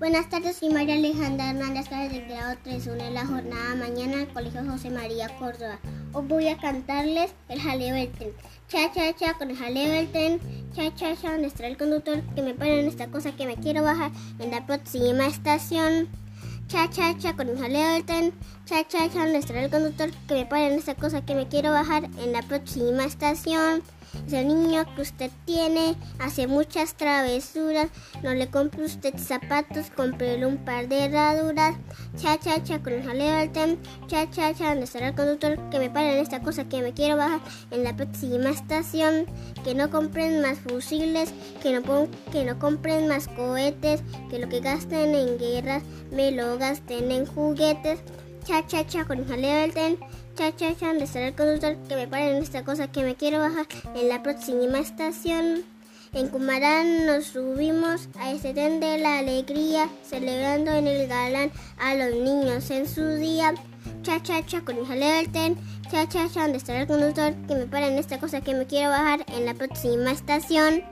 Buenas tardes, soy María Alejandra Hernández, del grado 3, una en la jornada mañana al Colegio José María Córdoba. Os voy a cantarles el jaleo del tren. Cha, cha, cha, con el jaleo del tren. Cha, cha, cha, donde está el conductor que me para en esta cosa que me quiero bajar en la próxima estación. Cha, cha, cha, con el jaleo del tren. Cha, cha, cha, donde está el conductor que me para en esta cosa que me quiero bajar en la próxima estación. Ese niño que usted tiene hace muchas travesuras. No le compre usted zapatos, cómprele un par de herraduras. Cha, cha, cha, con el jaleo del tren. Cha, cha, cha, donde estará el conductor que me para en esta cosa que me quiero bajar en la próxima estación. Que no compren más fusiles, que no, que no compren más cohetes, que lo que gasten en guerras me lo gasten en juguetes. Cha, cha, cha, con el jaleo del tren. Cha, cha, cha, donde estará el conductor que me pare en esta cosa que me quiero bajar en la próxima estación. En Cumarán nos subimos a este tren de la alegría, celebrando en el galán a los niños en su día. Cha, cha, cha, con el jaleo del tren. Cha, cha, cha, donde estará el conductor que me para en esta cosa que me quiero bajar en la próxima estación.